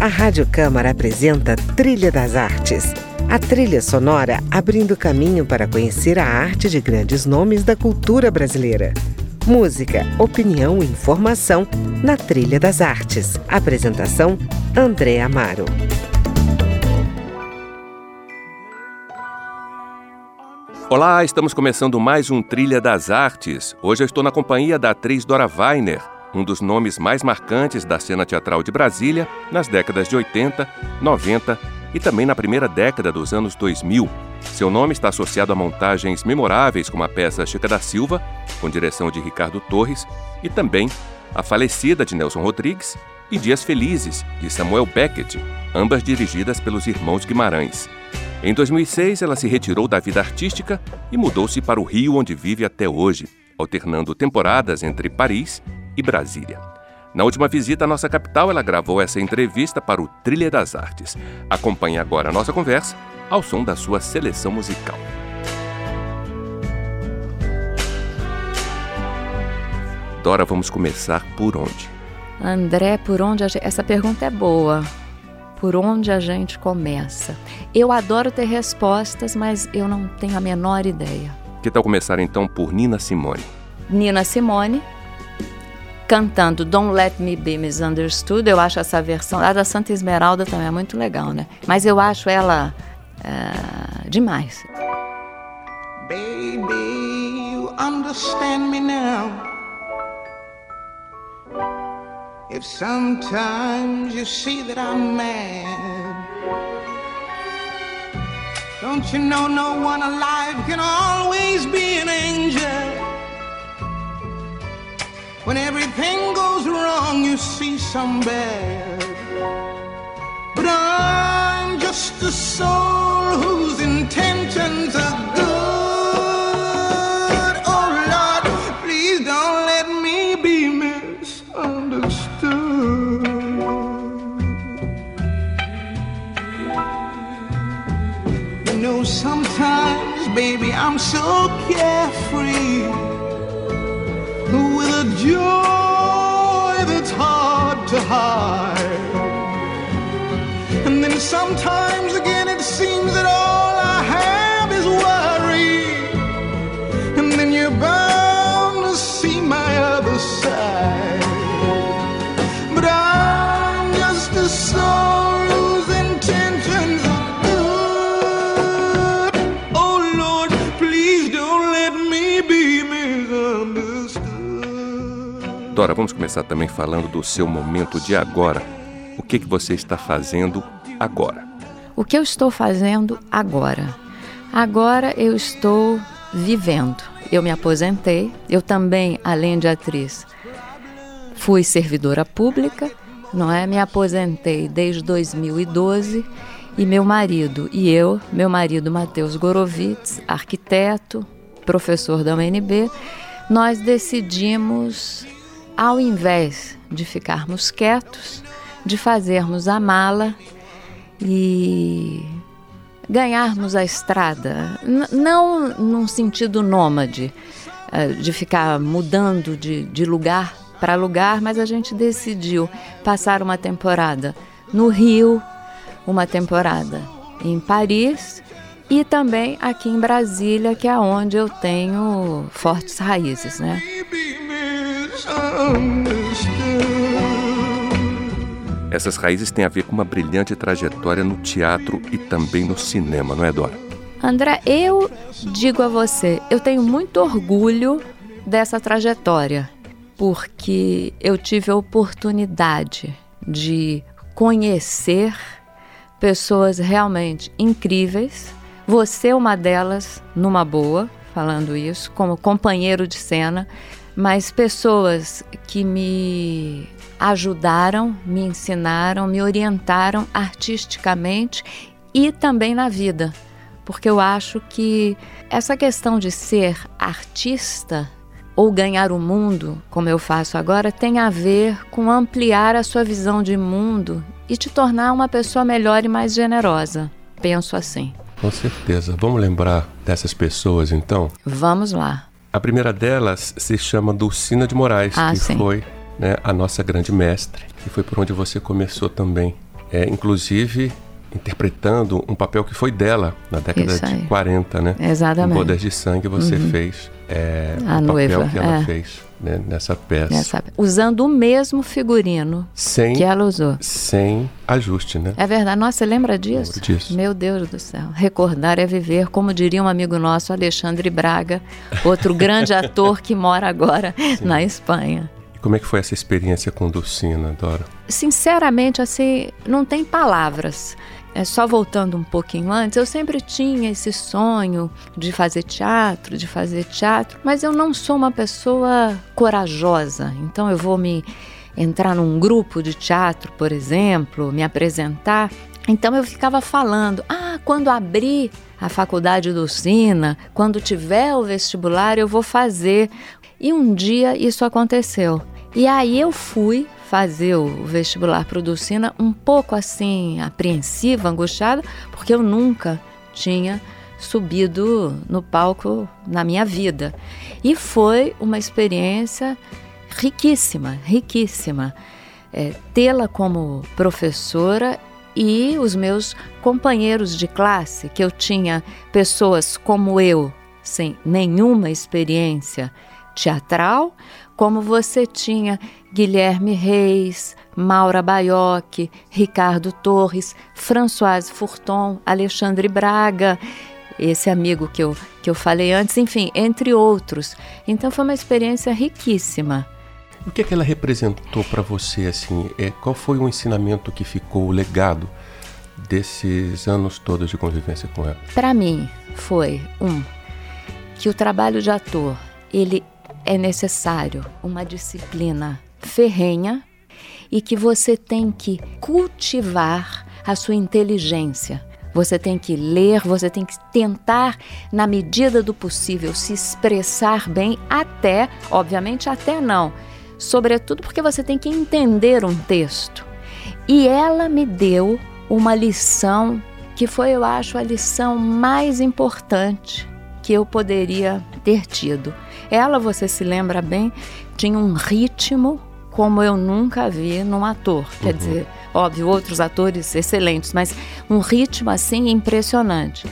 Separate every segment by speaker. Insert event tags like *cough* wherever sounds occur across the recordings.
Speaker 1: A Rádio Câmara apresenta Trilha das Artes. A trilha sonora abrindo caminho para conhecer a arte de grandes nomes da cultura brasileira. Música, opinião e informação na Trilha das Artes. Apresentação: André Amaro.
Speaker 2: Olá, estamos começando mais um Trilha das Artes. Hoje eu estou na companhia da atriz Dora Weiner, um dos nomes mais marcantes da cena teatral de Brasília nas décadas de 80, 90 e também na primeira década dos anos 2000. Seu nome está associado a montagens memoráveis como a peça Chica da Silva, com direção de Ricardo Torres, e também a falecida de Nelson Rodrigues e Dias Felizes, de Samuel Beckett, ambas dirigidas pelos irmãos Guimarães. Em 2006, ela se retirou da vida artística e mudou-se para o Rio, onde vive até hoje, alternando temporadas entre Paris e Brasília. Na última visita à nossa capital, ela gravou essa entrevista para o Trilha das Artes. Acompanhe agora a nossa conversa ao som da sua seleção musical. Dora, vamos começar por onde?
Speaker 3: André, por onde gente... essa pergunta é boa por onde a gente começa. Eu adoro ter respostas, mas eu não tenho a menor ideia.
Speaker 2: Que tal começar então por Nina Simone?
Speaker 3: Nina Simone, cantando Don't Let Me Be Misunderstood. Eu acho essa versão, a da Santa Esmeralda também é muito legal, né? Mas eu acho ela uh, demais. Baby, you understand me now. If sometimes you see that I'm mad, don't you know no one alive can always be an angel? When everything goes wrong, you see some bad. But I'm just a soul high. And then sometimes
Speaker 2: Dora, vamos começar também falando do seu momento de agora. O que, que você está fazendo agora?
Speaker 3: O que eu estou fazendo agora? Agora eu estou vivendo. Eu me aposentei. Eu também, além de atriz, fui servidora pública, não é? Me aposentei desde 2012 e meu marido e eu, meu marido Matheus Gorovitz, arquiteto, professor da UNB, nós decidimos ao invés de ficarmos quietos, de fazermos a mala e ganharmos a estrada, N não num sentido nômade, eh, de ficar mudando de, de lugar para lugar, mas a gente decidiu passar uma temporada no Rio, uma temporada em Paris e também aqui em Brasília, que é onde eu tenho fortes raízes, né?
Speaker 2: Essas raízes têm a ver com uma brilhante trajetória no teatro e também no cinema, não é, Dora?
Speaker 3: André, eu digo a você, eu tenho muito orgulho dessa trajetória, porque eu tive a oportunidade de conhecer pessoas realmente incríveis. Você é uma delas, numa boa, falando isso, como companheiro de cena mas pessoas que me ajudaram, me ensinaram, me orientaram artisticamente e também na vida. Porque eu acho que essa questão de ser artista ou ganhar o mundo, como eu faço agora, tem a ver com ampliar a sua visão de mundo e te tornar uma pessoa melhor e mais generosa. Penso assim.
Speaker 2: Com certeza. Vamos lembrar dessas pessoas então?
Speaker 3: Vamos lá.
Speaker 2: A primeira delas se chama Dulcina de Moraes, ah, que sim. foi né, a nossa grande mestre, e foi por onde você começou também é, inclusive interpretando um papel que foi dela na década de 40, né?
Speaker 3: Exatamente.
Speaker 2: Em Poder de Sangue você uhum. fez é,
Speaker 3: a
Speaker 2: o
Speaker 3: noiva,
Speaker 2: papel que ela
Speaker 3: é.
Speaker 2: fez né, nessa peça. Nessa,
Speaker 3: usando o mesmo figurino sem, que ela usou.
Speaker 2: Sem ajuste, né?
Speaker 3: É verdade. Nossa, você lembra disso?
Speaker 2: Lembro disso.
Speaker 3: Meu Deus do céu. Recordar é viver, como diria um amigo nosso, Alexandre Braga, outro grande *laughs* ator que mora agora Sim. na Espanha.
Speaker 2: E como é que foi essa experiência com Dulcina, Dora?
Speaker 3: Sinceramente, assim, não tem palavras. É, só voltando um pouquinho antes, eu sempre tinha esse sonho de fazer teatro, de fazer teatro, mas eu não sou uma pessoa corajosa. Então eu vou me entrar num grupo de teatro, por exemplo, me apresentar. Então eu ficava falando: ah, quando abrir a faculdade do Sina, quando tiver o vestibular, eu vou fazer. E um dia isso aconteceu. E aí eu fui fazer o vestibular para o Dulcina um pouco assim, apreensiva, angustiada, porque eu nunca tinha subido no palco na minha vida. E foi uma experiência riquíssima, riquíssima. É, Tê-la como professora e os meus companheiros de classe, que eu tinha pessoas como eu, sem nenhuma experiência teatral, como você tinha Guilherme Reis, Maura Baioc, Ricardo Torres, Françoise Furton, Alexandre Braga, esse amigo que eu, que eu falei antes, enfim, entre outros. Então foi uma experiência riquíssima.
Speaker 2: O que, é que ela representou para você assim? É, qual foi o ensinamento que ficou, o legado desses anos todos de convivência com ela?
Speaker 3: Para mim foi um que o trabalho de ator ele é necessário uma disciplina ferrenha e que você tem que cultivar a sua inteligência. Você tem que ler, você tem que tentar, na medida do possível, se expressar bem, até, obviamente, até não. Sobretudo porque você tem que entender um texto. E ela me deu uma lição que foi, eu acho, a lição mais importante que eu poderia ter tido. Ela, você se lembra bem, tinha um ritmo como eu nunca vi num ator. Quer uhum. dizer, óbvio, outros atores excelentes, mas um ritmo assim impressionante.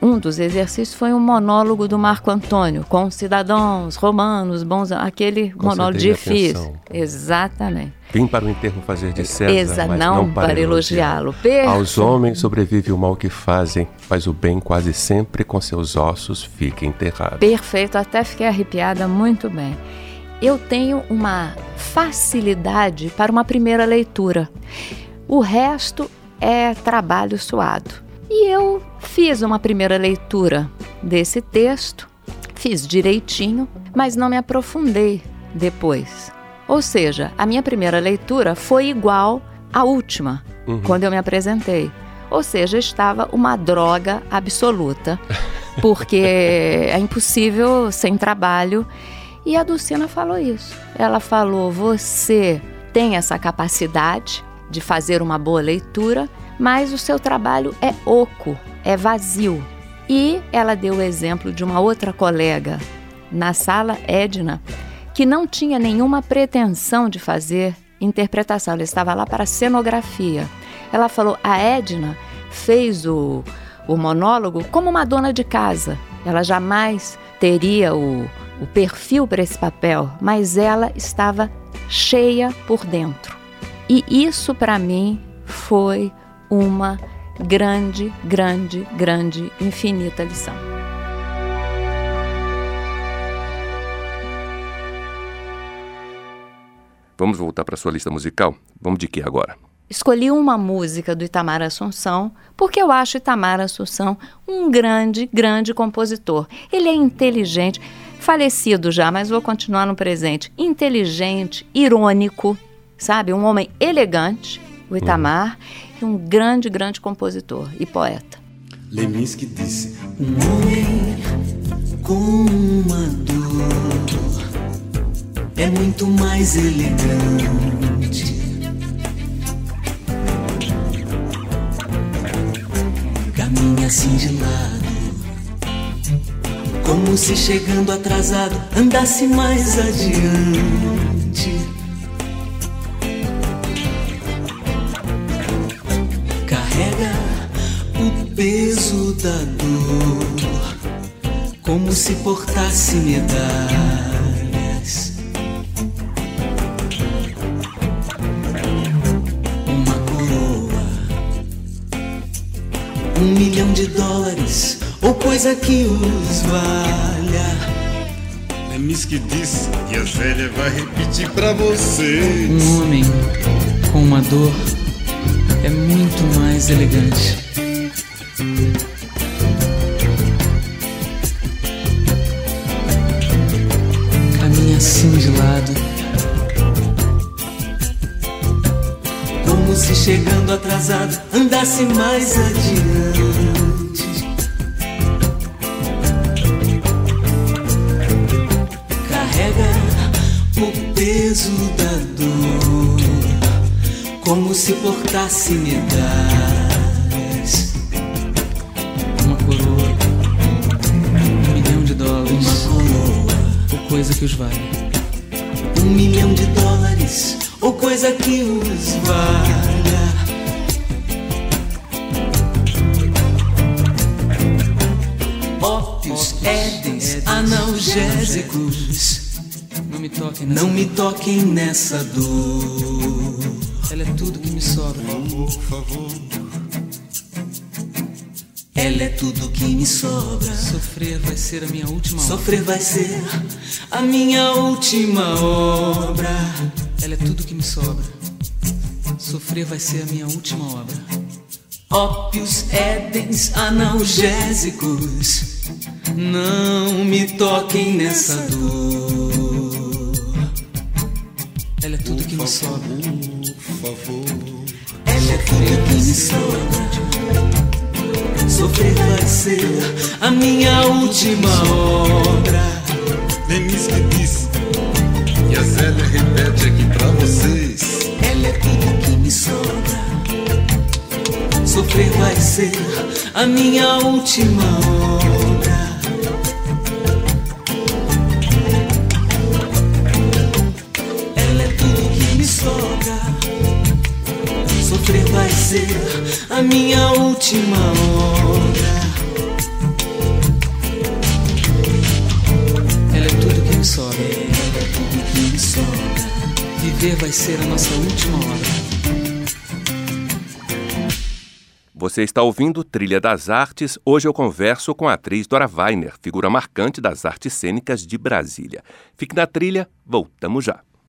Speaker 3: Um dos exercícios foi um monólogo do Marco Antônio, com cidadãos romanos, bons, aquele monólogo difícil. Atenção. Exatamente.
Speaker 2: Vim para o enterro fazer de César,
Speaker 3: Exa,
Speaker 2: mas
Speaker 3: não,
Speaker 2: não para,
Speaker 3: para elogiá-lo.
Speaker 2: Elogiá Aos homens sobrevive o mal que fazem, mas o bem quase sempre com seus ossos fica enterrado.
Speaker 3: Perfeito, até fiquei arrepiada muito bem. Eu tenho uma facilidade para uma primeira leitura. O resto é trabalho suado. E eu fiz uma primeira leitura desse texto, fiz direitinho, mas não me aprofundei depois. Ou seja, a minha primeira leitura foi igual à última, uhum. quando eu me apresentei. Ou seja, estava uma droga absoluta, *laughs* porque é impossível sem trabalho. E a Dulcina falou isso. Ela falou: você tem essa capacidade de fazer uma boa leitura, mas o seu trabalho é oco, é vazio. E ela deu o exemplo de uma outra colega na sala, Edna, que não tinha nenhuma pretensão de fazer interpretação, ela estava lá para cenografia. Ela falou: a Edna fez o, o monólogo como uma dona de casa. Ela jamais teria o, o perfil para esse papel, mas ela estava cheia por dentro. E isso para mim foi uma grande, grande, grande, infinita lição.
Speaker 2: Vamos voltar para sua lista musical? Vamos de que agora?
Speaker 3: Escolhi uma música do Itamar Assunção porque eu acho Itamar Assunção um grande, grande compositor. Ele é inteligente, falecido já, mas vou continuar no presente. Inteligente, irônico, sabe? Um homem elegante, o Itamar, uhum. e um grande, grande compositor e poeta.
Speaker 4: Leminski disse: Um homem com uma dor é muito mais elegante. Caminha assim de lado, como se chegando atrasado andasse mais adiante. peso da dor, como se portasse medalhas. Uma coroa, um milhão de dólares, ou coisa que os valha.
Speaker 5: É Miss que disse e a Zélia vai repetir pra vocês.
Speaker 6: Um homem com uma dor é muito mais elegante. Caminha assim de lado,
Speaker 4: Como se chegando atrasado andasse mais adiante. O peso da dor, como se portasse medalhas.
Speaker 6: uma coroa, um milhão de dólares,
Speaker 4: Uma coroa,
Speaker 6: ou coisa que os vale.
Speaker 4: um milhão de dólares, ou coisa que os valha. Ópios, édens, analgésicos.
Speaker 6: Não me toquem nessa
Speaker 4: Não me toquem nessa dor.
Speaker 6: Ela é tudo que me sobra.
Speaker 5: Por favor,
Speaker 4: Ela é tudo que me sobra.
Speaker 6: Sofrer vai ser a minha última obra.
Speaker 4: Sofrer vai ser a minha última obra.
Speaker 6: Ela é tudo que me sobra. Sofrer vai ser a minha última obra.
Speaker 4: Ópios, édens, analgésicos. Não me toquem nessa dor.
Speaker 6: Ela é tudo que me sobra.
Speaker 5: por favor.
Speaker 4: Ela é tudo que me sobra. Sofrer vai ser a minha última obra.
Speaker 5: Miss que disse e a Zélia repete aqui pra vocês.
Speaker 4: Ela é tudo que me sobra. Sofrer vai ser a minha última obra. Última obra.
Speaker 6: Ela é tudo que me sobra.
Speaker 4: Ela é tudo que me sobra.
Speaker 6: Viver vai ser a nossa última obra.
Speaker 2: Você está ouvindo Trilha das Artes. Hoje eu converso com a atriz Dora Weiner, figura marcante das artes cênicas de Brasília. Fique na trilha, voltamos já.